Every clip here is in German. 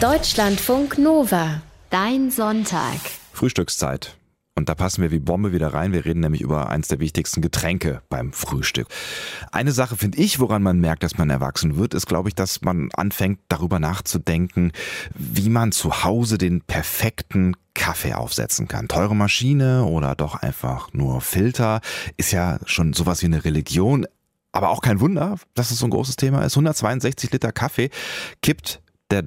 Deutschlandfunk Nova. Dein Sonntag. Frühstückszeit. Und da passen wir wie Bombe wieder rein. Wir reden nämlich über eins der wichtigsten Getränke beim Frühstück. Eine Sache finde ich, woran man merkt, dass man erwachsen wird, ist, glaube ich, dass man anfängt, darüber nachzudenken, wie man zu Hause den perfekten Kaffee aufsetzen kann. Teure Maschine oder doch einfach nur Filter ist ja schon sowas wie eine Religion. Aber auch kein Wunder, dass es so ein großes Thema ist. 162 Liter Kaffee kippt der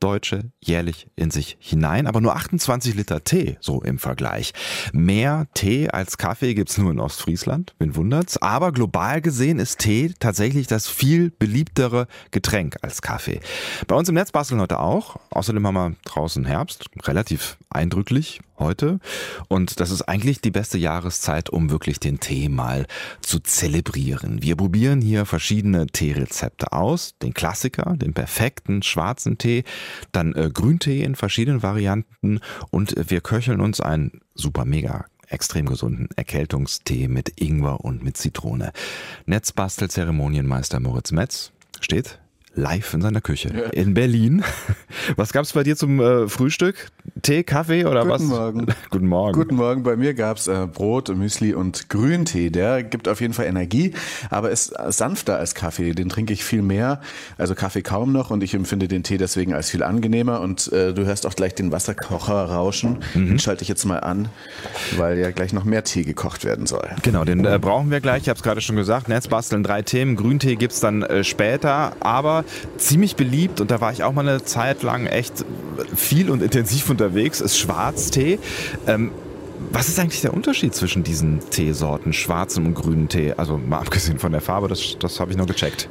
Durchschnittsdeutsche jährlich in sich hinein, aber nur 28 Liter Tee, so im Vergleich. Mehr Tee als Kaffee gibt's nur in Ostfriesland, wen wundert's. Aber global gesehen ist Tee tatsächlich das viel beliebtere Getränk als Kaffee. Bei uns im Netz basteln heute auch. Außerdem haben wir draußen Herbst, relativ eindrücklich heute. Und das ist eigentlich die beste Jahreszeit, um wirklich den Tee mal zu zelebrieren. Wir probieren hier verschiedene Teerezepte aus. Den Klassiker, den perfekten schwarzen Tee, dann äh, Grüntee in verschiedenen Varianten und wir köcheln uns einen super mega extrem gesunden Erkältungstee mit Ingwer und mit Zitrone. Netzbastel-Zeremonienmeister Moritz Metz steht live in seiner Küche in Berlin. Was gab's bei dir zum äh, Frühstück? Tee, Kaffee oder Guten was? Morgen. Guten Morgen. Guten Morgen. Bei mir gab's äh, Brot, Müsli und Grüntee. Der gibt auf jeden Fall Energie, aber ist sanfter als Kaffee. Den trinke ich viel mehr. Also Kaffee kaum noch und ich empfinde den Tee deswegen als viel angenehmer. Und äh, du hörst auch gleich den Wasserkocher rauschen. Mhm. Den schalte ich jetzt mal an, weil ja gleich noch mehr Tee gekocht werden soll. Genau, den äh, brauchen wir gleich. Ich habe es gerade schon gesagt. Netzbasteln, drei Themen. Grüntee gibt's dann äh, später, aber ziemlich beliebt und da war ich auch mal eine Zeit lang echt viel und intensiv unterwegs, ist Schwarztee. Ähm, was ist eigentlich der Unterschied zwischen diesen Teesorten, schwarzem und grünen Tee? Also mal abgesehen von der Farbe, das, das habe ich noch gecheckt.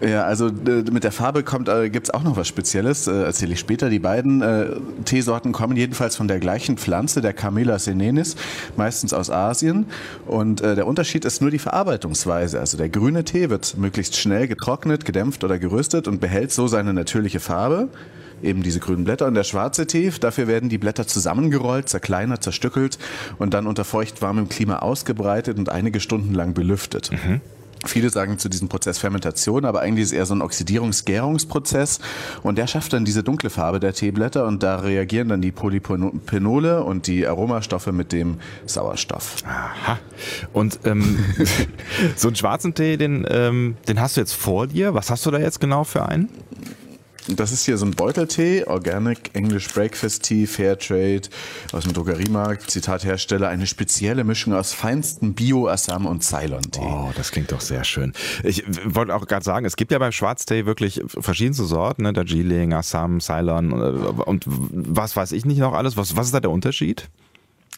Ja, also äh, mit der Farbe kommt äh, gibt's auch noch was Spezielles, äh, erzähle ich später. Die beiden äh, Teesorten kommen jedenfalls von der gleichen Pflanze, der Camellia senenis, meistens aus Asien. Und äh, der Unterschied ist nur die Verarbeitungsweise. Also der grüne Tee wird möglichst schnell getrocknet, gedämpft oder geröstet und behält so seine natürliche Farbe eben diese grünen Blätter. Und der schwarze Tee, dafür werden die Blätter zusammengerollt, zerkleinert, zerstückelt und dann unter feuchtwarmem Klima ausgebreitet und einige Stunden lang belüftet. Viele sagen zu diesem Prozess Fermentation, aber eigentlich ist es eher so ein Oxidierungs-Gärungsprozess und der schafft dann diese dunkle Farbe der Teeblätter und da reagieren dann die Polypenole und die Aromastoffe mit dem Sauerstoff. Aha. Und ähm, so einen schwarzen Tee, den, ähm, den hast du jetzt vor dir. Was hast du da jetzt genau für einen? Das ist hier so ein Beuteltee, Organic English Breakfast Tea, Fairtrade aus dem Drogeriemarkt, Zitat Hersteller, eine spezielle Mischung aus feinstem Bio-Assam und Ceylon-Tee. Oh, das klingt doch sehr schön. Ich wollte auch gerade sagen, es gibt ja beim Schwarztee wirklich verschiedenste Sorten, ne? Darjeeling, Assam, Ceylon äh, und was weiß ich nicht noch alles. Was, was ist da der Unterschied?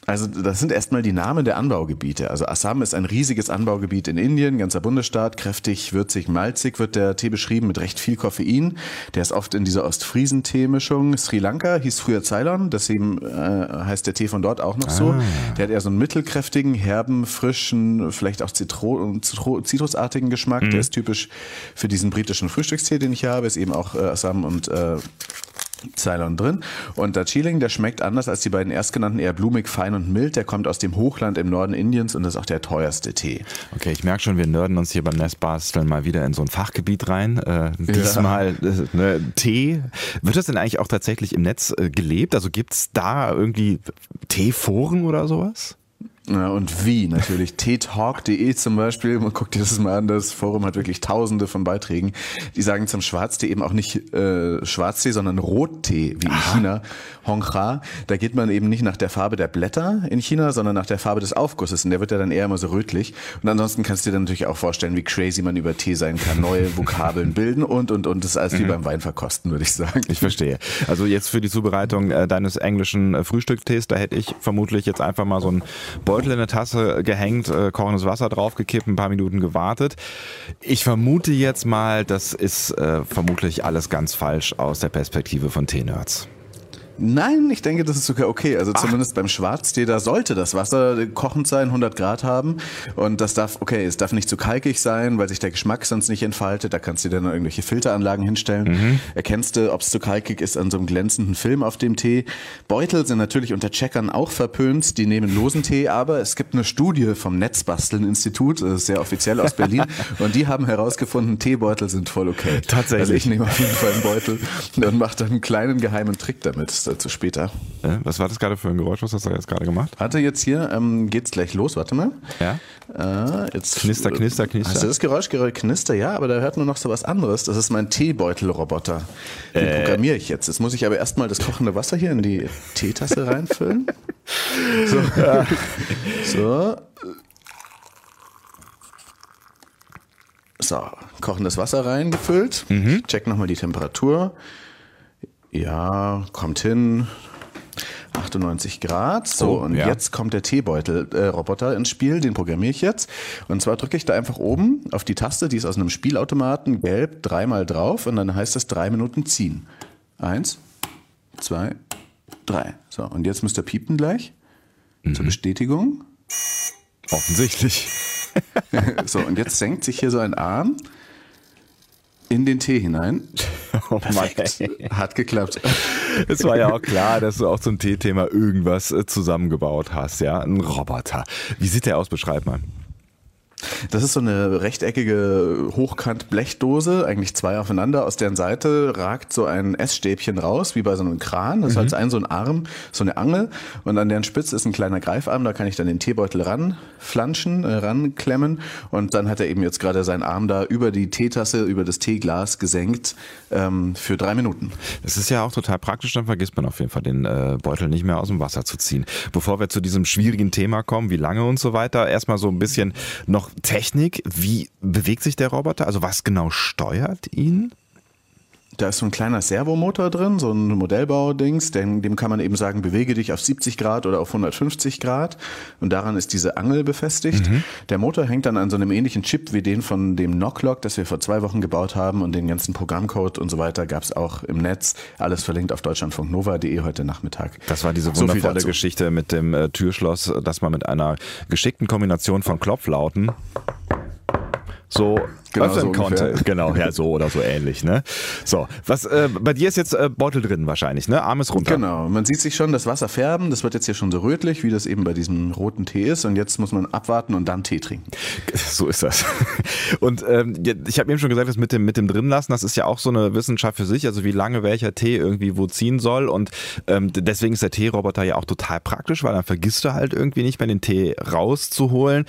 Also das sind erstmal die Namen der Anbaugebiete. Also Assam ist ein riesiges Anbaugebiet in Indien, ganzer Bundesstaat, kräftig, würzig, malzig wird der Tee beschrieben mit recht viel Koffein. Der ist oft in dieser Ostfriesen-Tee-Mischung. Sri Lanka hieß früher Ceylon, deswegen äh, heißt der Tee von dort auch noch so. Der hat eher so einen mittelkräftigen, herben, frischen, vielleicht auch Zitro zitrusartigen Geschmack. Der ist typisch für diesen britischen Frühstückstee, den ich habe. Ist eben auch äh, Assam und äh, Ceylon drin. Und der Chilling, der schmeckt anders als die beiden erstgenannten, eher blumig, fein und mild. Der kommt aus dem Hochland im Norden Indiens und ist auch der teuerste Tee. Okay, ich merke schon, wir nörden uns hier beim Nestbasteln mal wieder in so ein Fachgebiet rein. Äh, diesmal äh, ne, Tee. Wird das denn eigentlich auch tatsächlich im Netz äh, gelebt? Also gibt's da irgendwie Teeforen oder sowas? Ja, und wie natürlich. teetalk.de zum Beispiel, man guckt dir das mal an, das Forum hat wirklich tausende von Beiträgen. Die sagen zum Schwarztee eben auch nicht äh, Schwarztee, sondern Rottee, wie in China, Hongcha. Da geht man eben nicht nach der Farbe der Blätter in China, sondern nach der Farbe des Aufgusses. Und der wird ja dann eher immer so rötlich. Und ansonsten kannst du dir dann natürlich auch vorstellen, wie crazy man über Tee sein kann, neue Vokabeln bilden und, und, und. Das ist alles wie beim Wein verkosten, würde ich sagen. Ich verstehe. Also jetzt für die Zubereitung äh, deines englischen äh, Frühstückstees, da hätte ich vermutlich jetzt einfach mal so einen Beutel in eine Tasse gehängt, äh, kochendes Wasser draufgekippt, ein paar Minuten gewartet. Ich vermute jetzt mal, das ist äh, vermutlich alles ganz falsch aus der Perspektive von Teenerds. Nein, ich denke, das ist sogar okay. Also Ach. zumindest beim Schwarztee, da sollte das Wasser kochend sein, 100 Grad haben. Und das darf, okay, es darf nicht zu kalkig sein, weil sich der Geschmack sonst nicht entfaltet. Da kannst du dir dann irgendwelche Filteranlagen hinstellen. Mhm. Erkennst du, ob es zu kalkig ist, an so einem glänzenden Film auf dem Tee. Beutel sind natürlich unter Checkern auch verpönt. Die nehmen losen Tee, aber es gibt eine Studie vom Netzbasteln-Institut, sehr offiziell aus Berlin. und die haben herausgefunden, Teebeutel sind voll okay. Tatsächlich. Also ich nehme auf jeden Fall einen Beutel und mache dann einen kleinen geheimen Trick damit dazu später. Ja, was war das gerade für ein Geräusch? Was hast du jetzt gerade gemacht? Warte, jetzt hier ähm, geht's gleich los. Warte mal. Ja. Äh, jetzt, knister, knister, knister. Also das Geräusch knister, ja, aber da hört nur noch so was anderes. Das ist mein Teebeutelroboter. Den äh. programmiere ich jetzt. Jetzt muss ich aber erstmal das kochende Wasser hier in die Teetasse reinfüllen. so. Ja. so. So, kochendes Wasser reingefüllt. Mhm. Check nochmal die Temperatur. Ja, kommt hin. 98 Grad. So, oh, und ja. jetzt kommt der Teebeutel-Roboter äh, ins Spiel, den programmiere ich jetzt. Und zwar drücke ich da einfach oben auf die Taste, die ist aus einem Spielautomaten, gelb, dreimal drauf und dann heißt es drei Minuten ziehen. Eins, zwei, drei. So, und jetzt müsst ihr piepen gleich. Mhm. Zur Bestätigung. Offensichtlich. so, und jetzt senkt sich hier so ein Arm in den Tee hinein. Oh Perfekt. Hat geklappt. Es war ja auch klar, dass du auch zum Teethema irgendwas äh, zusammengebaut hast, ja? Ein Roboter. Wie sieht der aus? Beschreib mal. Das ist so eine rechteckige Hochkant-Blechdose, eigentlich zwei aufeinander. Aus deren Seite ragt so ein Essstäbchen raus, wie bei so einem Kran. Das mhm. ist halt ein so ein Arm, so eine Angel. Und an deren Spitze ist ein kleiner Greifarm. Da kann ich dann den Teebeutel ranflanschen, äh, ranklemmen. Und dann hat er eben jetzt gerade seinen Arm da über die Teetasse, über das Teeglas gesenkt ähm, für drei Minuten. Das ist ja auch total praktisch. Dann vergisst man auf jeden Fall den äh, Beutel nicht mehr aus dem Wasser zu ziehen. Bevor wir zu diesem schwierigen Thema kommen, wie lange und so weiter, erstmal so ein bisschen noch Technik. Wie bewegt sich der Roboter? Also was genau steuert ihn? Da ist so ein kleiner Servomotor drin, so ein Modellbau-Dings, dem, dem kann man eben sagen, bewege dich auf 70 Grad oder auf 150 Grad. Und daran ist diese Angel befestigt. Mhm. Der Motor hängt dann an so einem ähnlichen Chip wie den von dem Knocklock, das wir vor zwei Wochen gebaut haben. Und den ganzen Programmcode und so weiter gab es auch im Netz. Alles verlinkt auf deutschlandfunknova.de heute Nachmittag. Das war diese wundervolle so Geschichte mit dem äh, Türschloss, dass man mit einer geschickten Kombination von Klopflauten so genau, öffnen so konnte. Ungefähr. Genau, ja, so oder so ähnlich. Ne? So, was äh, bei dir ist jetzt äh, Beutel drin wahrscheinlich, ne? Arm ist runter. Genau, man sieht sich schon das Wasser färben. Das wird jetzt hier schon so rötlich, wie das eben bei diesem roten Tee ist. Und jetzt muss man abwarten und dann Tee trinken. So ist das. Und ähm, ich habe eben schon gesagt, das mit dem mit dem drinlassen, das ist ja auch so eine Wissenschaft für sich. Also wie lange welcher Tee irgendwie wo ziehen soll. Und ähm, deswegen ist der Teeroboter ja auch total praktisch, weil dann vergisst du halt irgendwie nicht mehr den Tee rauszuholen.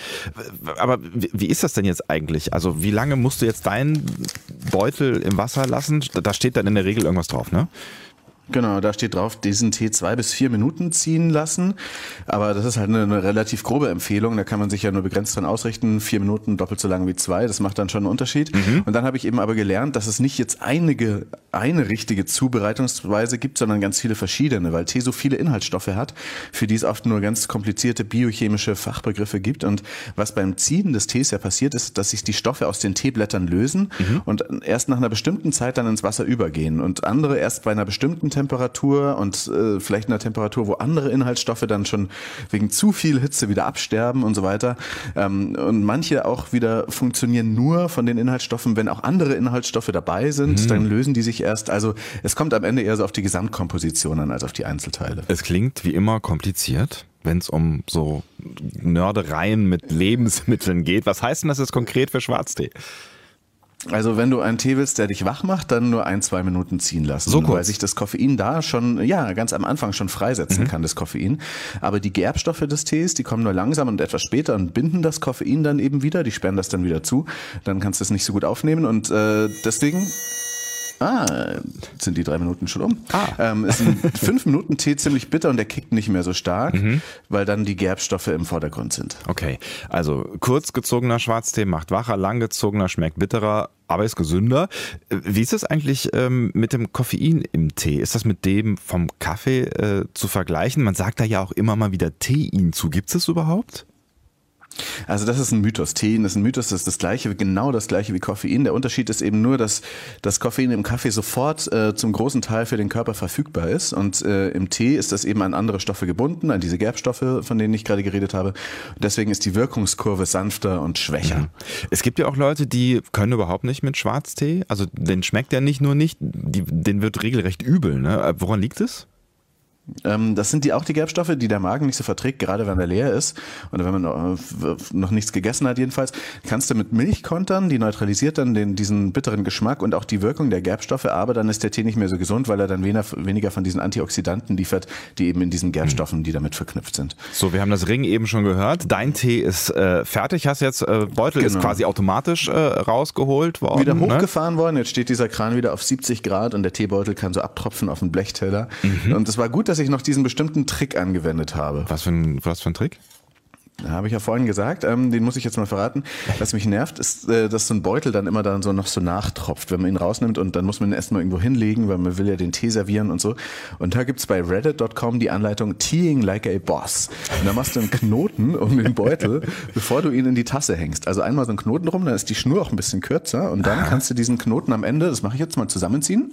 Aber wie ist das denn jetzt eigentlich? Also wie lange musst du jetzt deinen Beutel im Wasser lassen? Da steht dann in der Regel irgendwas drauf, ne? Genau, da steht drauf, diesen Tee zwei bis vier Minuten ziehen lassen. Aber das ist halt eine, eine, relativ grobe Empfehlung. Da kann man sich ja nur begrenzt dran ausrichten. Vier Minuten doppelt so lang wie zwei. Das macht dann schon einen Unterschied. Mhm. Und dann habe ich eben aber gelernt, dass es nicht jetzt einige, eine richtige Zubereitungsweise gibt, sondern ganz viele verschiedene, weil Tee so viele Inhaltsstoffe hat, für die es oft nur ganz komplizierte biochemische Fachbegriffe gibt. Und was beim Ziehen des Tees ja passiert ist, dass sich die Stoffe aus den Teeblättern lösen mhm. und erst nach einer bestimmten Zeit dann ins Wasser übergehen und andere erst bei einer bestimmten Temperatur und äh, vielleicht einer Temperatur, wo andere Inhaltsstoffe dann schon wegen zu viel Hitze wieder absterben und so weiter. Ähm, und manche auch wieder funktionieren nur von den Inhaltsstoffen, wenn auch andere Inhaltsstoffe dabei sind, mhm. dann lösen die sich erst. Also es kommt am Ende eher so auf die Gesamtkomposition an als auf die Einzelteile. Es klingt wie immer kompliziert wenn es um so Nördereien mit Lebensmitteln geht. Was heißt denn das jetzt konkret für Schwarztee? Also wenn du einen Tee willst, der dich wach macht, dann nur ein, zwei Minuten ziehen lassen. So kurz. Weil sich das Koffein da schon, ja, ganz am Anfang schon freisetzen mhm. kann, das Koffein. Aber die Gerbstoffe des Tees, die kommen nur langsam und etwas später und binden das Koffein dann eben wieder. Die sperren das dann wieder zu. Dann kannst du es nicht so gut aufnehmen und äh, deswegen Ah, sind die drei Minuten schon um. Ah. Ähm, ist ein fünf Minuten Tee ziemlich bitter und der kickt nicht mehr so stark, mhm. weil dann die Gerbstoffe im Vordergrund sind. Okay, also kurz gezogener Schwarztee macht wacher, lang gezogener schmeckt bitterer, aber ist gesünder. Wie ist es eigentlich ähm, mit dem Koffein im Tee? Ist das mit dem vom Kaffee äh, zu vergleichen? Man sagt da ja auch immer mal wieder Tein zu. Gibt es das überhaupt? Also das ist ein Mythos. Tein ist ein Mythos, das ist das gleiche, genau das gleiche wie Koffein. Der Unterschied ist eben nur, dass das Koffein im Kaffee sofort äh, zum großen Teil für den Körper verfügbar ist und äh, im Tee ist das eben an andere Stoffe gebunden, an diese Gerbstoffe, von denen ich gerade geredet habe. Deswegen ist die Wirkungskurve sanfter und schwächer. Mhm. Es gibt ja auch Leute, die können überhaupt nicht mit Schwarztee. Also den schmeckt ja nicht nur nicht, die, den wird regelrecht übel. Ne? Woran liegt es? Ähm, das sind die auch die Gerbstoffe, die der Magen nicht so verträgt, gerade wenn er leer ist oder wenn man äh, noch nichts gegessen hat jedenfalls. Kannst du mit Milch kontern, die neutralisiert dann den, diesen bitteren Geschmack und auch die Wirkung der Gerbstoffe, aber dann ist der Tee nicht mehr so gesund, weil er dann weniger, weniger von diesen Antioxidanten liefert, die eben in diesen Gerbstoffen, die damit verknüpft sind. So, wir haben das Ring eben schon gehört. Dein Tee ist äh, fertig, hast jetzt äh, Beutel genau. ist quasi automatisch äh, rausgeholt worden. Wieder ne? hochgefahren ne? worden, jetzt steht dieser Kran wieder auf 70 Grad und der Teebeutel kann so abtropfen auf den Blechteller. Mhm. Und es war gut, dass ich noch diesen bestimmten Trick angewendet habe. Was für ein, was für ein Trick? Habe ich ja vorhin gesagt, ähm, den muss ich jetzt mal verraten. Was mich nervt, ist, äh, dass so ein Beutel dann immer dann so noch so nachtropft, wenn man ihn rausnimmt und dann muss man ihn erstmal irgendwo hinlegen, weil man will ja den Tee servieren und so. Und da gibt's bei reddit.com die Anleitung Teeing like a Boss. Und da machst du einen Knoten um den Beutel, bevor du ihn in die Tasse hängst. Also einmal so einen Knoten rum, dann ist die Schnur auch ein bisschen kürzer und dann kannst du diesen Knoten am Ende, das mache ich jetzt mal zusammenziehen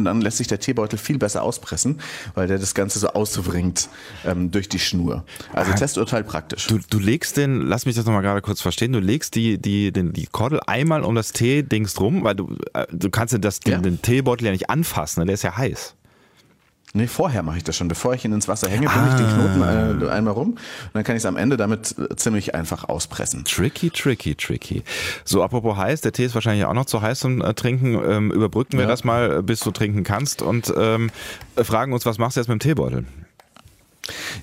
und dann lässt sich der Teebeutel viel besser auspressen, weil der das Ganze so auswringt ähm, durch die Schnur. Also Testurteil praktisch. Du, du legst den, lass mich das nochmal gerade kurz verstehen, du legst die, die, den, die Kordel einmal um das Tee-Dings drum, weil du, äh, du kannst das, den, ja. den Teebeutel ja nicht anfassen, ne? der ist ja heiß. Nee, vorher mache ich das schon. Bevor ich ihn ins Wasser hänge, bringe ah. ich den Knoten äh, einmal rum und dann kann ich es am Ende damit äh, ziemlich einfach auspressen. Tricky, tricky, tricky. So, apropos heiß, der Tee ist wahrscheinlich auch noch zu heiß zum äh, Trinken. Ähm, überbrücken wir ja. das mal, bis du trinken kannst und ähm, fragen uns, was machst du jetzt mit dem Teebeutel?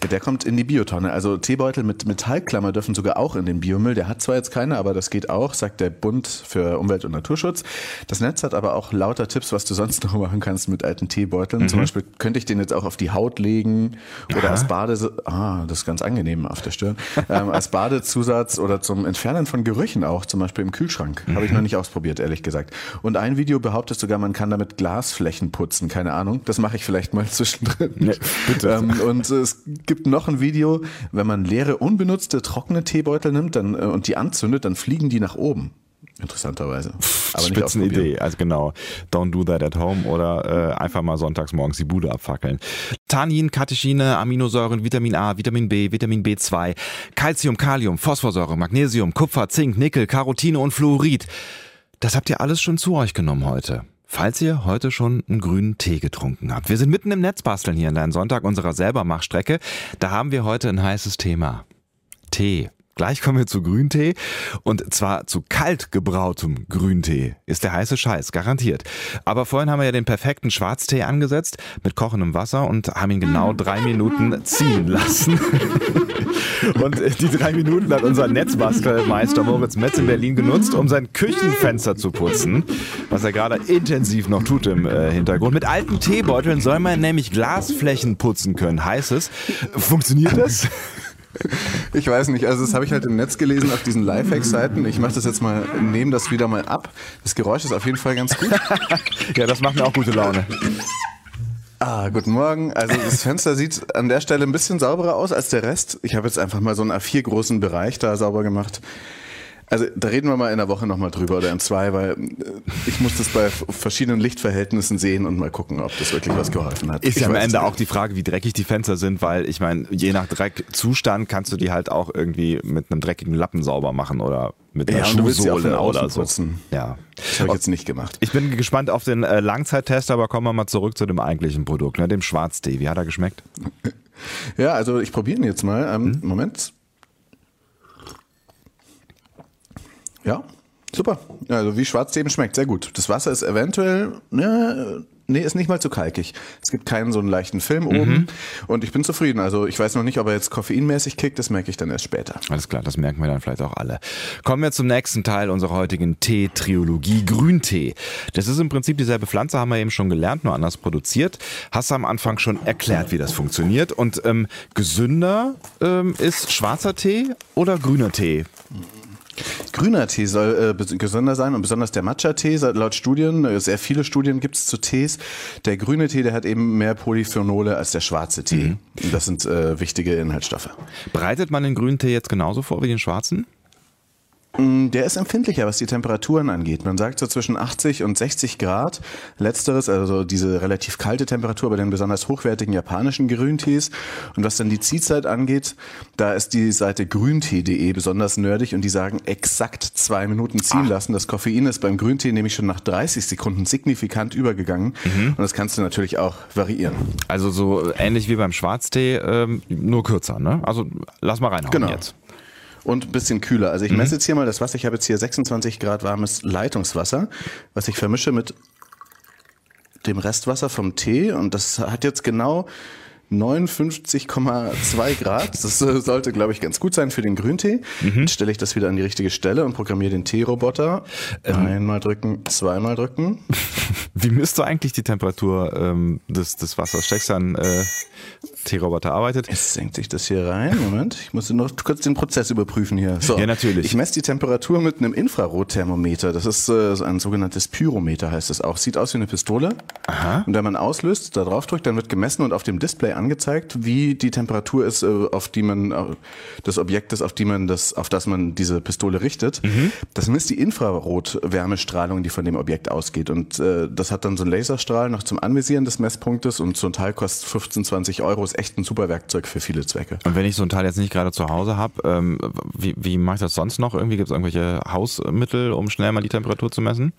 Ja, der kommt in die Biotonne. Also Teebeutel mit Metallklammer dürfen sogar auch in den Biomüll. Der hat zwar jetzt keine, aber das geht auch, sagt der Bund für Umwelt und Naturschutz. Das Netz hat aber auch lauter Tipps, was du sonst noch machen kannst mit alten Teebeuteln. Mhm. Zum Beispiel könnte ich den jetzt auch auf die Haut legen oder Aha. als Bade, ah, das ist ganz angenehm auf der Stirn, ähm, als Badezusatz oder zum Entfernen von Gerüchen auch, zum Beispiel im Kühlschrank. Mhm. Habe ich noch nicht ausprobiert, ehrlich gesagt. Und ein Video behauptet sogar, man kann damit Glasflächen putzen. Keine Ahnung. Das mache ich vielleicht mal zwischendrin. Nee, bitte. Ähm, und es gibt noch ein Video, wenn man leere, unbenutzte, trockene Teebeutel nimmt dann, äh, und die anzündet, dann fliegen die nach oben. Interessanterweise. Aber Spitzen Idee, also genau. Don't do that at home oder äh, einfach mal sonntags morgens die Bude abfackeln. Tannin, Katechine, Aminosäuren, Vitamin A, Vitamin B, Vitamin B2, Calcium, Kalium, Phosphorsäure, Magnesium, Kupfer, Zink, Nickel, Carotine und Fluorid. Das habt ihr alles schon zu euch genommen heute. Falls ihr heute schon einen grünen Tee getrunken habt. Wir sind mitten im Netzbasteln hier in Dein Sonntag unserer Selbermachstrecke. Da haben wir heute ein heißes Thema. Tee. Gleich kommen wir zu Grüntee und zwar zu kalt gebrautem Grüntee. Ist der heiße Scheiß, garantiert. Aber vorhin haben wir ja den perfekten Schwarztee angesetzt mit kochendem Wasser und haben ihn genau drei Minuten ziehen lassen. und die drei Minuten hat unser Netzbastelmeister Moritz Metz in Berlin genutzt, um sein Küchenfenster zu putzen, was er gerade intensiv noch tut im äh, Hintergrund. Mit alten Teebeuteln soll man nämlich Glasflächen putzen können, heißt es. Funktioniert das? Ich weiß nicht, also das habe ich halt im Netz gelesen auf diesen Lifehack-Seiten. Ich mache das jetzt mal, nehme das wieder mal ab. Das Geräusch ist auf jeden Fall ganz gut. ja, das macht mir auch gute Laune. Ah, guten Morgen. Also das Fenster sieht an der Stelle ein bisschen sauberer aus als der Rest. Ich habe jetzt einfach mal so einen A4 großen Bereich da sauber gemacht. Also da reden wir mal in der Woche nochmal drüber oder in zwei, weil äh, ich muss das bei verschiedenen Lichtverhältnissen sehen und mal gucken, ob das wirklich was geholfen hat. Ist ja am Ende auch die Frage, wie dreckig die Fenster sind, weil ich meine, je nach Dreckzustand kannst du die halt auch irgendwie mit einem dreckigen Lappen sauber machen oder mit einer ja, Schuhsohle oder so. Putzen. Ja. Das habe ich jetzt nicht gemacht. Ich bin gespannt auf den äh, Langzeittest, aber kommen wir mal zurück zu dem eigentlichen Produkt, ne, dem Schwarztee. Wie hat er geschmeckt? Ja, also ich probiere ihn jetzt mal. Ähm, hm? Moment. Ja, super. Also wie Schwarztee eben schmeckt, sehr gut. Das Wasser ist eventuell, ne, nee, ist nicht mal zu kalkig. Es gibt keinen so einen leichten Film mhm. oben und ich bin zufrieden. Also ich weiß noch nicht, ob er jetzt koffeinmäßig kickt, das merke ich dann erst später. Alles klar, das merken wir dann vielleicht auch alle. Kommen wir zum nächsten Teil unserer heutigen Tee-Triologie, Grüntee. Das ist im Prinzip dieselbe Pflanze, haben wir eben schon gelernt, nur anders produziert. Hast du am Anfang schon erklärt, wie das funktioniert und ähm, gesünder ähm, ist schwarzer Tee oder grüner Tee? Grüner Tee soll äh, gesünder sein und besonders der Matcha-Tee, laut Studien, äh, sehr viele Studien gibt es zu Tees. Der grüne Tee, der hat eben mehr Polyphenole als der schwarze Tee. Mhm. Das sind äh, wichtige Inhaltsstoffe. Bereitet man den grünen Tee jetzt genauso vor wie den schwarzen? Mm, der ist empfindlicher, was die Temperaturen angeht. Man sagt so zwischen 80 und 60 Grad. Letzteres, also diese relativ kalte Temperatur bei den besonders hochwertigen japanischen Grüntees. Und was dann die Ziehzeit angeht, da ist die Seite grüntee.de besonders nerdig und die sagen exakt zwei Minuten ziehen Ach. lassen. Das Koffein ist beim Grüntee nämlich schon nach 30 Sekunden signifikant übergegangen. Mhm. Und das kannst du natürlich auch variieren. Also so ähnlich wie beim Schwarztee, ähm, nur kürzer, ne? Also lass mal reinhauen genau. jetzt und ein bisschen kühler. Also ich mhm. messe jetzt hier mal das Wasser. Ich habe jetzt hier 26 Grad warmes Leitungswasser, was ich vermische mit dem Restwasser vom Tee. Und das hat jetzt genau 59,2 Grad. Das äh, sollte, glaube ich, ganz gut sein für den Grüntee. Mhm. Jetzt stelle ich das wieder an die richtige Stelle und programmiere den Teeroboter. Ähm. Einmal drücken, zweimal drücken. Wie misst du eigentlich die Temperatur ähm, des, des Wassers? Steckst du an äh, T-Roboter arbeitet. Jetzt senkt sich das hier rein. Moment, ich muss noch kurz den Prozess überprüfen hier. So, ja, natürlich. Ich messe die Temperatur mit einem Infrarotthermometer. Das ist äh, ein sogenanntes Pyrometer, heißt es auch. Sieht aus wie eine Pistole. Aha. Und wenn man auslöst, da drauf drückt, dann wird gemessen und auf dem Display angezeigt, wie die Temperatur ist, äh, auf die man äh, des Objektes, auf die man das, auf das man diese Pistole richtet. Mhm. Das misst die Infrarot-Wärmestrahlung, die von dem Objekt ausgeht. Und äh, das hat dann so einen Laserstrahl noch zum Anvisieren des Messpunktes und so ein Teil kostet 15, 20 Euro. Ist echt ein super Werkzeug für viele Zwecke. Und wenn ich so ein Teil jetzt nicht gerade zu Hause habe, ähm, wie, wie mache ich das sonst noch? Irgendwie gibt es irgendwelche Hausmittel, um schnell mal die Temperatur zu messen?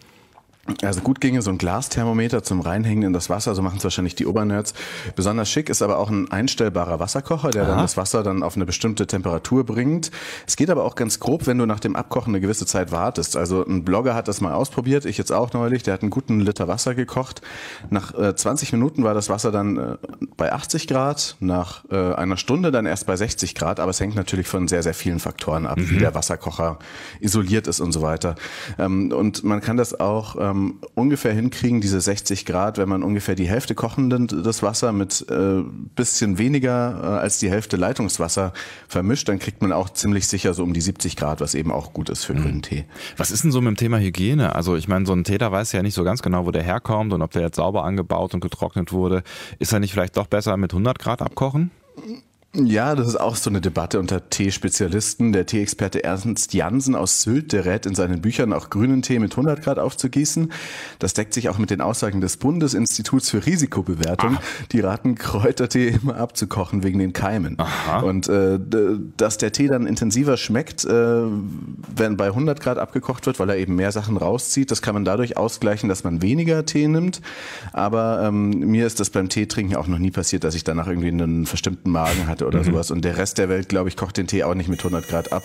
Also gut ginge so ein Glasthermometer zum Reinhängen in das Wasser, so machen es wahrscheinlich die Obernerds. Besonders schick ist aber auch ein einstellbarer Wasserkocher, der Aha. dann das Wasser dann auf eine bestimmte Temperatur bringt. Es geht aber auch ganz grob, wenn du nach dem Abkochen eine gewisse Zeit wartest. Also ein Blogger hat das mal ausprobiert, ich jetzt auch neulich, der hat einen guten Liter Wasser gekocht. Nach äh, 20 Minuten war das Wasser dann äh, bei 80 Grad, nach äh, einer Stunde dann erst bei 60 Grad, aber es hängt natürlich von sehr, sehr vielen Faktoren ab, mhm. wie der Wasserkocher isoliert ist und so weiter. Ähm, und man kann das auch ähm, ähm, ungefähr hinkriegen, diese 60 Grad, wenn man ungefähr die Hälfte kochenden das Wasser mit äh, bisschen weniger äh, als die Hälfte Leitungswasser vermischt, dann kriegt man auch ziemlich sicher so um die 70 Grad, was eben auch gut ist für mhm. grünen Tee. Was ist denn so mit dem Thema Hygiene? Also ich meine, so ein Tee, da weiß ja nicht so ganz genau, wo der herkommt und ob der jetzt sauber angebaut und getrocknet wurde. Ist er nicht vielleicht doch besser mit 100 Grad abkochen? Ja, das ist auch so eine Debatte unter Tee-Spezialisten. Der Tee-Experte Ernst Jansen aus Sylt, der rät in seinen Büchern auch grünen Tee mit 100 Grad aufzugießen. Das deckt sich auch mit den Aussagen des Bundesinstituts für Risikobewertung. Ach. Die raten Kräutertee immer abzukochen wegen den Keimen. Aha. Und äh, dass der Tee dann intensiver schmeckt, äh, wenn bei 100 Grad abgekocht wird, weil er eben mehr Sachen rauszieht, das kann man dadurch ausgleichen, dass man weniger Tee nimmt. Aber ähm, mir ist das beim Teetrinken auch noch nie passiert, dass ich danach irgendwie einen verstimmten Magen hatte hatte oder mhm. sowas. Und der Rest der Welt, glaube ich, kocht den Tee auch nicht mit 100 Grad ab.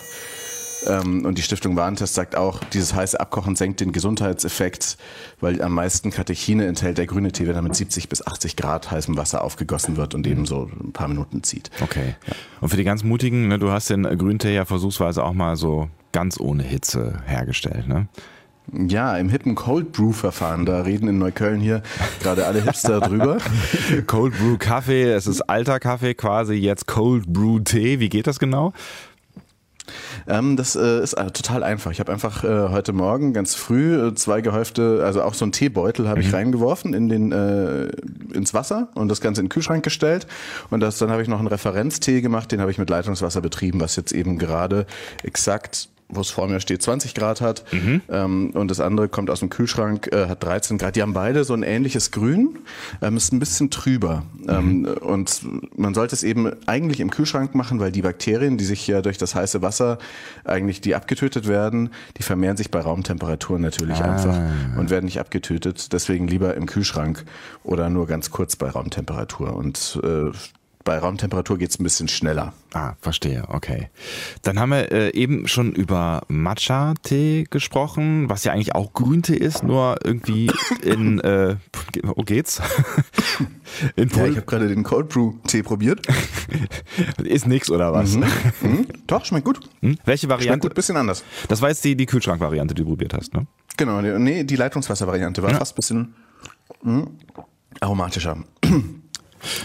Ähm, und die Stiftung Warentest sagt auch, dieses heiße Abkochen senkt den Gesundheitseffekt, weil am meisten Katechine enthält der grüne Tee, wenn er mit 70 bis 80 Grad heißem Wasser aufgegossen wird und eben so ein paar Minuten zieht. Okay. Ja. Und für die ganz Mutigen, ne, du hast den Grüntee ja versuchsweise auch mal so ganz ohne Hitze hergestellt, ne? Ja, im hippen Cold Brew Verfahren. Da reden in Neukölln hier gerade alle Hipster drüber. Cold Brew Kaffee, es ist alter Kaffee quasi, jetzt Cold Brew Tee. Wie geht das genau? Ähm, das äh, ist äh, total einfach. Ich habe einfach äh, heute Morgen ganz früh äh, zwei gehäufte, also auch so ein Teebeutel habe mhm. ich reingeworfen in den äh, ins Wasser und das Ganze in den Kühlschrank gestellt. Und das, dann habe ich noch einen Referenztee gemacht, den habe ich mit Leitungswasser betrieben, was jetzt eben gerade exakt wo es vor mir steht, 20 Grad hat. Mhm. Ähm, und das andere kommt aus dem Kühlschrank, äh, hat 13 Grad. Die haben beide so ein ähnliches Grün, ähm, ist ein bisschen trüber. Ähm, mhm. und man sollte es eben eigentlich im Kühlschrank machen, weil die Bakterien, die sich ja durch das heiße Wasser eigentlich, die abgetötet werden, die vermehren sich bei Raumtemperatur natürlich ah. einfach und werden nicht abgetötet. Deswegen lieber im Kühlschrank oder nur ganz kurz bei Raumtemperatur. Und äh, bei Raumtemperatur geht es ein bisschen schneller. Ah, verstehe, okay. Dann haben wir äh, eben schon über Matcha-Tee gesprochen, was ja eigentlich auch Grüntee ist, nur irgendwie in, äh, oh geht's? in ja, ich habe gerade den Cold Brew-Tee probiert. ist nix oder was? Mhm. Mhm. Doch, schmeckt gut. Mhm. Welche Variante? Schmeckt gut, bisschen anders. Das war jetzt die, die Kühlschrank-Variante, die du probiert hast, ne? Genau, nee, die Leitungswasser-Variante war ja. fast ein bisschen mh, aromatischer.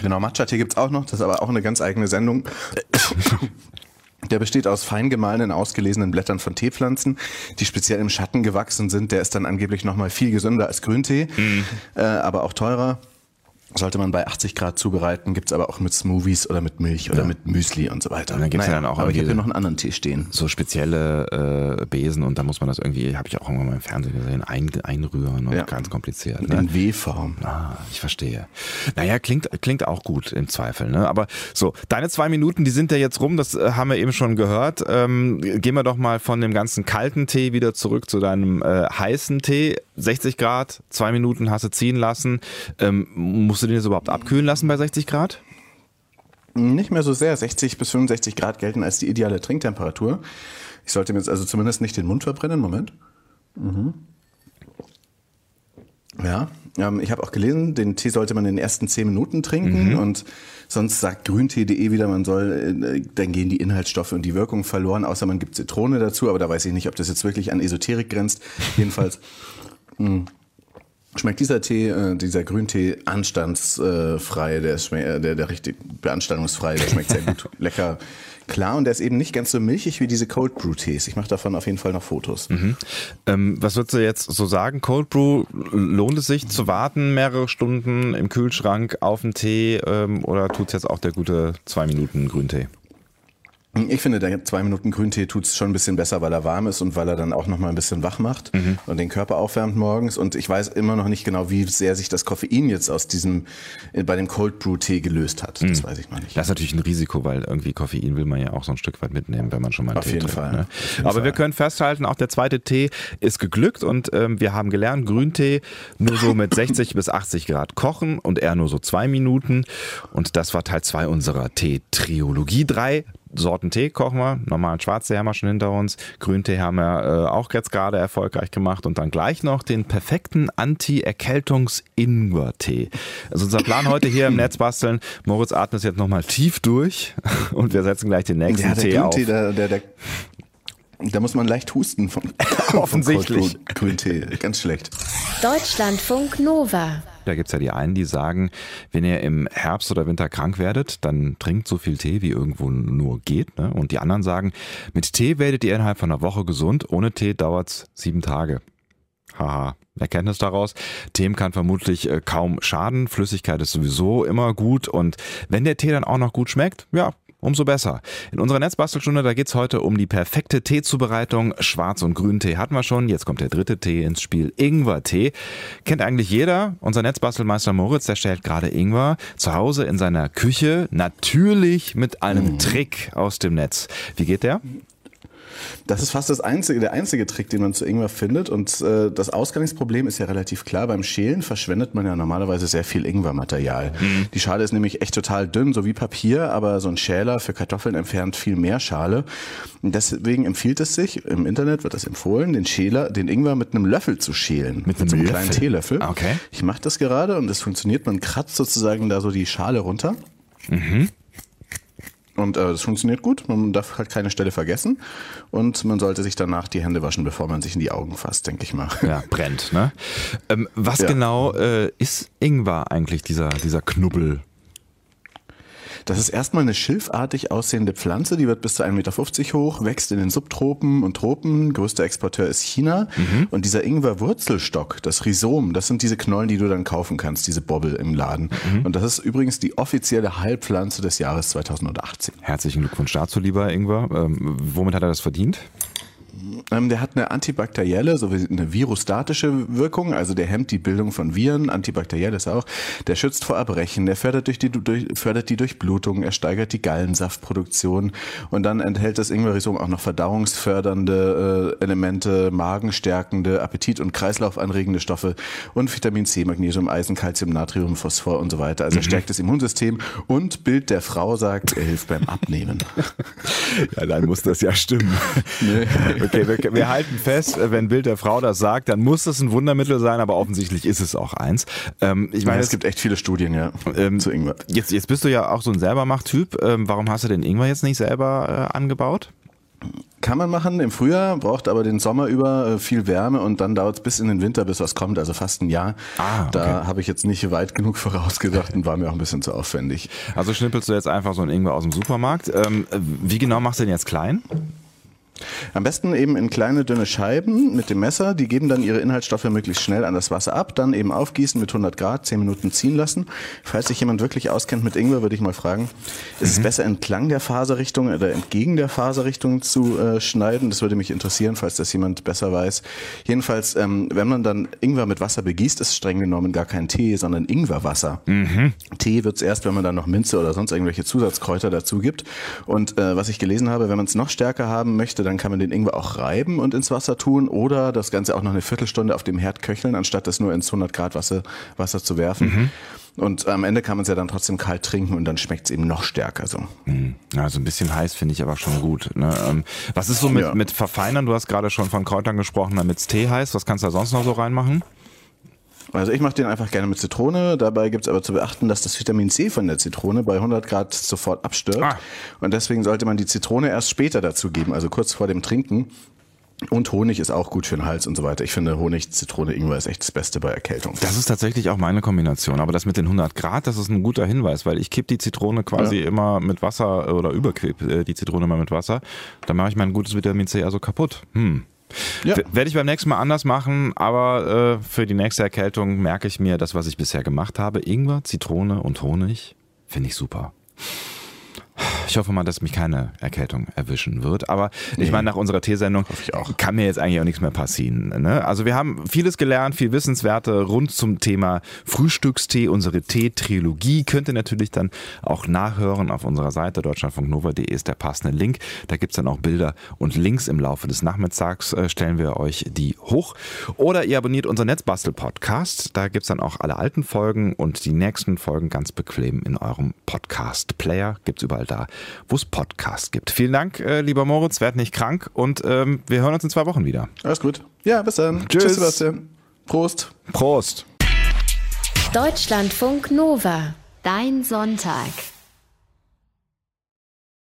Genau, Matcha-Tee gibt es auch noch, das ist aber auch eine ganz eigene Sendung. Der besteht aus fein gemahlenen, ausgelesenen Blättern von Teepflanzen, die speziell im Schatten gewachsen sind. Der ist dann angeblich nochmal viel gesünder als Grüntee, mhm. äh, aber auch teurer sollte man bei 80 Grad zubereiten, gibt's aber auch mit Smoothies oder mit Milch oder ja. mit Müsli und so weiter. Und dann gibt's naja, ja dann auch aber ich habe hier noch einen anderen Tee stehen. So spezielle äh, Besen und da muss man das irgendwie, habe ich auch irgendwann mal im Fernsehen gesehen, ein, einrühren und ja. ganz kompliziert. Ne? In W-Form. Ah, ich verstehe. Naja, klingt, klingt auch gut im Zweifel. Ne? Aber so, deine zwei Minuten, die sind ja jetzt rum, das äh, haben wir eben schon gehört. Ähm, gehen wir doch mal von dem ganzen kalten Tee wieder zurück zu deinem äh, heißen Tee. 60 Grad, zwei Minuten hast du ziehen lassen. Ähm, musst du den jetzt überhaupt abkühlen lassen bei 60 Grad? Nicht mehr so sehr. 60 bis 65 Grad gelten als die ideale Trinktemperatur. Ich sollte mir jetzt also zumindest nicht den Mund verbrennen. Moment. Mhm. Ja, ähm, ich habe auch gelesen, den Tee sollte man in den ersten 10 Minuten trinken mhm. und sonst sagt grüntee.de wieder, man soll, äh, dann gehen die Inhaltsstoffe und die Wirkung verloren, außer man gibt Zitrone dazu, aber da weiß ich nicht, ob das jetzt wirklich an Esoterik grenzt. Jedenfalls mh, schmeckt dieser Tee, äh, dieser Grüntee anstandsfrei, der, ist, der, der richtig beanstandungsfrei, der schmeckt sehr gut, lecker, klar und der ist eben nicht ganz so milchig wie diese Cold Brew Tees. Ich mache davon auf jeden Fall noch Fotos. Mhm. Ähm, was würdest du jetzt so sagen? Cold Brew, lohnt es sich zu warten mehrere Stunden im Kühlschrank auf den Tee ähm, oder tut es jetzt auch der gute zwei Minuten Grüntee? Ich finde, der zwei Minuten Grüntee tut es schon ein bisschen besser, weil er warm ist und weil er dann auch noch mal ein bisschen wach macht mhm. und den Körper aufwärmt morgens. Und ich weiß immer noch nicht genau, wie sehr sich das Koffein jetzt aus diesem äh, bei dem Cold Brew Tee gelöst hat. Das mhm. weiß ich noch nicht. Das ist natürlich ein Risiko, weil irgendwie Koffein will man ja auch so ein Stück weit mitnehmen, wenn man schon mal einen Auf Tee jeden trinkt, Fall. Ne? Auf jeden Aber Fall. wir können festhalten, auch der zweite Tee ist geglückt und ähm, wir haben gelernt, Grüntee nur so mit 60 bis 80 Grad kochen und eher nur so zwei Minuten. Und das war Teil zwei unserer Tee-Triologie. Drei Sorten Tee kochen wir. Normalen Schwarztee haben wir schon hinter uns. Grüntee haben wir äh, auch jetzt gerade erfolgreich gemacht. Und dann gleich noch den perfekten Anti-Erkältungs-Ingwer-Tee. Also unser Plan heute hier im Netz basteln. Moritz atmet jetzt nochmal tief durch und wir setzen gleich den nächsten ja, der Tee auf. Grüntee, der, der, der, da muss man leicht husten von, Offensichtlich. Von Grüntee. Ganz schlecht. Deutschlandfunk Nova. Da gibt's ja die einen, die sagen, wenn ihr im Herbst oder Winter krank werdet, dann trinkt so viel Tee, wie irgendwo nur geht. Ne? Und die anderen sagen, mit Tee werdet ihr innerhalb von einer Woche gesund, ohne Tee dauert's sieben Tage. Haha. Erkenntnis daraus. Tee kann vermutlich äh, kaum schaden. Flüssigkeit ist sowieso immer gut. Und wenn der Tee dann auch noch gut schmeckt, ja, umso besser. In unserer Netzbastelstunde, da geht's heute um die perfekte Teezubereitung. Schwarz- und Grüntee hatten wir schon. Jetzt kommt der dritte Tee ins Spiel. Ingwertee. Kennt eigentlich jeder. Unser Netzbastelmeister Moritz, der stellt gerade Ingwer zu Hause in seiner Küche. Natürlich mit einem Trick aus dem Netz. Wie geht der? Das ist fast das einzige, der einzige Trick, den man zu Ingwer findet. Und äh, das Ausgangsproblem ist ja relativ klar. Beim Schälen verschwendet man ja normalerweise sehr viel Ingwermaterial. Mhm. Die Schale ist nämlich echt total dünn, so wie Papier, aber so ein Schäler für Kartoffeln entfernt viel mehr Schale. Und deswegen empfiehlt es sich, im Internet wird das empfohlen, den Schäler, den Ingwer mit einem Löffel zu schälen. Mit einem so einem kleinen Teelöffel. Okay. Ich mache das gerade und das funktioniert. Man kratzt sozusagen da so die Schale runter. Und äh, das funktioniert gut. Man darf halt keine Stelle vergessen. Und man sollte sich danach die Hände waschen, bevor man sich in die Augen fasst, denke ich mal. Ja, brennt, ne? Ähm, was Ja. genau äh, ist Ingwer eigentlich, dieser, dieser Knubbel? Das ist erstmal eine schilfartig aussehende Pflanze, die wird bis zu 1,50 Meter hoch, wächst in den Subtropen und Tropen. Größter Exporteur ist China. Und dieser Ingwer-Wurzelstock, das Rhizom, das sind diese Knollen, die du dann kaufen kannst, diese Bobbel im Laden. Und das ist übrigens die offizielle Heilpflanze des Jahres 2018. Herzlichen Glückwunsch dazu, lieber Ingwer. Ähm, womit hat er das verdient? Ähm, der hat eine antibakterielle sowie eine virostatische Wirkung, also der hemmt die Bildung von Viren, antibakteriell ist auch. Der schützt vor Erbrechen, der fördert, durch die, durch, fördert die Durchblutung, er steigert die Gallensaftproduktion und dann enthält das Ingwerrhizom auch noch verdauungsfördernde äh, Elemente, magenstärkende, Appetit- und Kreislaufanregende Stoffe und Vitamin C, Magnesium, Eisen, Calcium, Natrium, Phosphor und so weiter. Also er stärkt das Immunsystem und Bild der Frau sagt, er hilft beim Abnehmen. Ja, dann muss das ja stimmen. Okay, wir, wir halten fest, wenn Bild der Frau das sagt, dann muss das ein Wundermittel sein, aber offensichtlich ist es auch eins. Ähm, ich meine, meine, es gibt echt viele Studien, ja, Ähm, zu Ingwer. Jetzt, jetzt bist du ja auch so ein Selbermacht-Typ. Ähm, warum hast du den Ingwer jetzt nicht selber äh, angebaut? Kann man machen im Frühjahr, braucht aber den Sommer über äh, viel Wärme und dann dauert es bis in den Winter, bis was kommt, also fast ein Jahr. Ah, okay. Da habe ich jetzt nicht weit genug vorausgedacht und war mir auch ein bisschen zu aufwendig. Also schnippelst du jetzt einfach so ein Ingwer aus dem Supermarkt. Ähm, wie genau machst du den jetzt klein? Am besten eben in kleine, dünne Scheiben mit dem Messer. Die geben dann ihre Inhaltsstoffe möglichst schnell an das Wasser ab. Dann eben aufgießen mit 100 Grad, 10 Minuten ziehen lassen. Falls sich jemand wirklich auskennt mit Ingwer, würde ich mal fragen, ist es Mhm. besser entlang der Faserrichtung oder entgegen der Faserrichtung zu äh, schneiden? Das würde mich interessieren, falls das jemand besser weiß. Jedenfalls, ähm, wenn man dann Ingwer mit Wasser begießt, ist streng genommen gar kein Tee, sondern Ingwerwasser. Tee wird's erst, wenn man dann noch Minze oder sonst irgendwelche Zusatzkräuter dazu gibt. Und äh, was ich gelesen habe, wenn man es noch stärker haben möchte, dann kann man den Ingwer auch reiben und ins Wasser tun oder das Ganze auch noch eine Viertelstunde auf dem Herd köcheln, anstatt das nur ins 100 Grad Wasser, Wasser zu werfen. Und am Ende kann man es ja dann trotzdem kalt trinken und dann schmeckt's eben noch stärker so. Ja, so ein bisschen heiß finde ich aber schon gut. Ne? Ähm, was ist so mit, Ja. mit Verfeinern? Du hast gerade schon von Kräutern gesprochen, damit's Tee heißt. Was kannst du da sonst noch so reinmachen? Also ich mache den einfach gerne mit Zitrone. Dabei gibt's aber zu beachten, dass das Vitamin C von der Zitrone bei 100 Grad sofort abstirbt. Ah. Und deswegen sollte man die Zitrone erst später dazu geben, also kurz vor dem Trinken. Und Honig ist auch gut für den Hals und so weiter. Ich finde Honig, Zitrone, Ingwer ist echt das Beste bei Erkältung. Das ist tatsächlich auch meine Kombination. Aber das mit den 100 Grad, das ist ein guter Hinweis, weil ich kipp die Zitrone quasi immer mit Wasser oder überkipp äh, die Zitrone immer mit Wasser. Dann mache ich mein gutes Vitamin C also kaputt. Hm. Ja. Werde ich beim nächsten Mal anders machen, aber äh, für die nächste Erkältung merke ich mir das, was ich bisher gemacht habe. Ingwer, Zitrone und Honig finde ich super. Ich hoffe mal, dass mich keine Erkältung erwischen wird. Aber ich meine, nach unserer auch. kann mir jetzt eigentlich auch nichts mehr passieren. Ne? Also wir haben vieles gelernt, viel Wissenswerte rund zum Thema Frühstückstee. Unsere Tee-Trilogie könnt ihr natürlich dann auch nachhören auf unserer Seite deutschlandfunknova.de ist der passende Link. Da gibt's dann auch Bilder und Links im Laufe des Nachmittags äh, stellen wir euch die hoch. Oder ihr abonniert unseren Netzbastel-Podcast. Da gibt's dann auch alle alten Folgen und die nächsten Folgen ganz bequem in eurem Podcast-Player. Gibt's überall da, wo es Podcasts gibt. Vielen Dank, äh, lieber Moritz, werd nicht krank und ähm, wir hören uns in zwei Wochen wieder. Alles gut. Ja, bis dann. Tschüss. Sebastian. Prost. Prost! Deutschlandfunk Nova. Dein Sonntag.